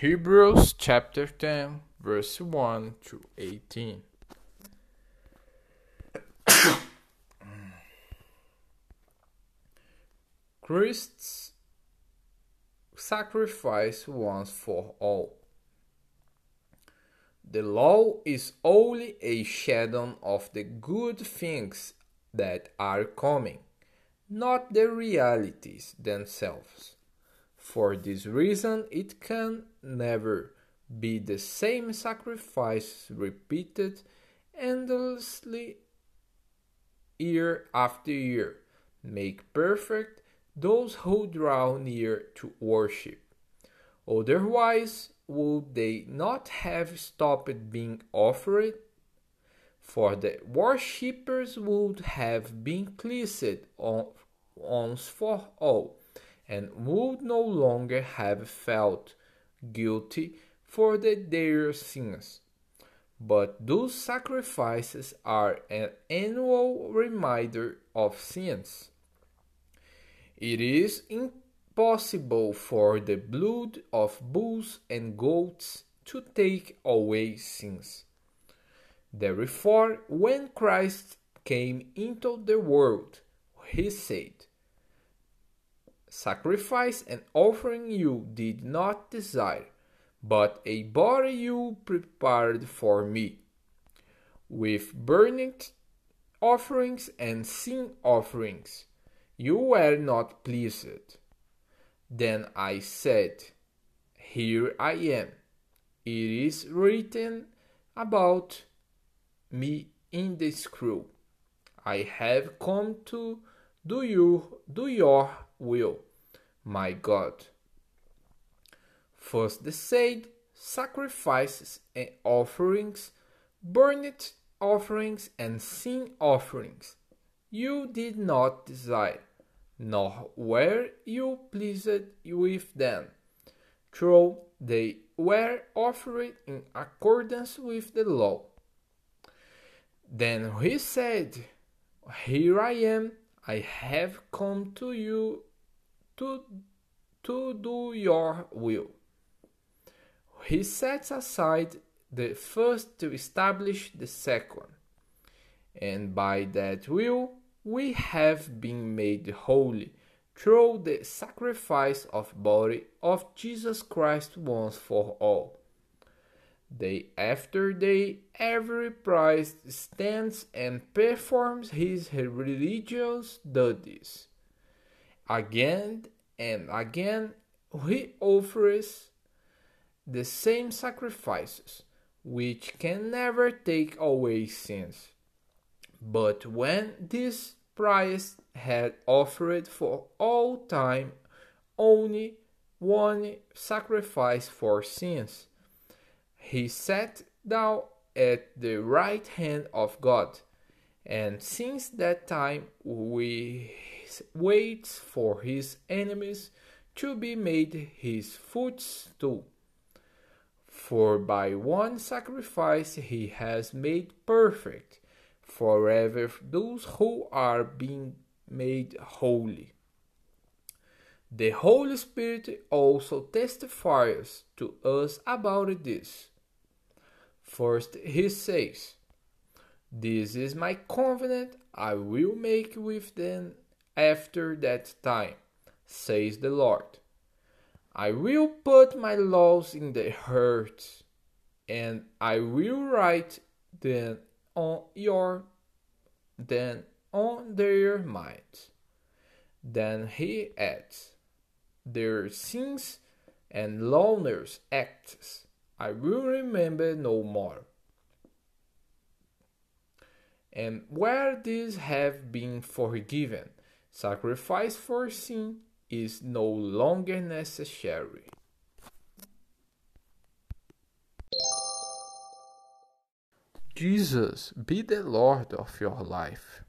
Hebrews chapter 10, verse 1 to 18. Christ's sacrifice once for all. The law is only a shadow of the good things that are coming, not the realities themselves. For this reason, it can never be the same sacrifice repeated endlessly year after year make perfect those who draw near to worship. Otherwise, would they not have stopped being offered? For the worshippers would have been cleansed once for all, and would no longer have felt guilty for the, their sins. But those sacrifices are an annual reminder of sins. It is impossible for the blood of bulls and goats to take away sins. Therefore, when Christ came into the world, he said, Sacrifice and offering you did not desire, but a body you prepared for me. With burning offerings and sin offerings you were not pleased. Then I said, Here I am. It is written about me in the scroll. I have come to do you do your will, my God. First the said sacrifices and offerings, burnt offerings and sin offerings you did not desire, nor were you pleased with them, though they were offered in accordance with the law. Then he said, Here I am, I have come to you to, to do your will. He sets aside the first to establish the second, and by that will we have been made holy through the sacrifice of body of Jesus Christ once for all. Day after day, every priest stands and performs his religious duties. Again and again, he offers the same sacrifices, which can never take away sins. But when this priest had offered for all time only one sacrifice for sins, he sat down at the right hand of God, and since that time we waits for his enemies to be made his footstool. For by one sacrifice he has made perfect forever those who are being made holy. The Holy Spirit also testifies to us about this. First, he says, This is my covenant I will make with them after that time, says the Lord. I will put my laws in their hearts, and I will write them on your then on their minds. Then he adds, Their sins and lawless acts I will remember no more. And where these have been forgiven, sacrifice for sin is no longer necessary. Jesus be the Lord of your life.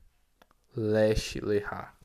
Lesh Leha.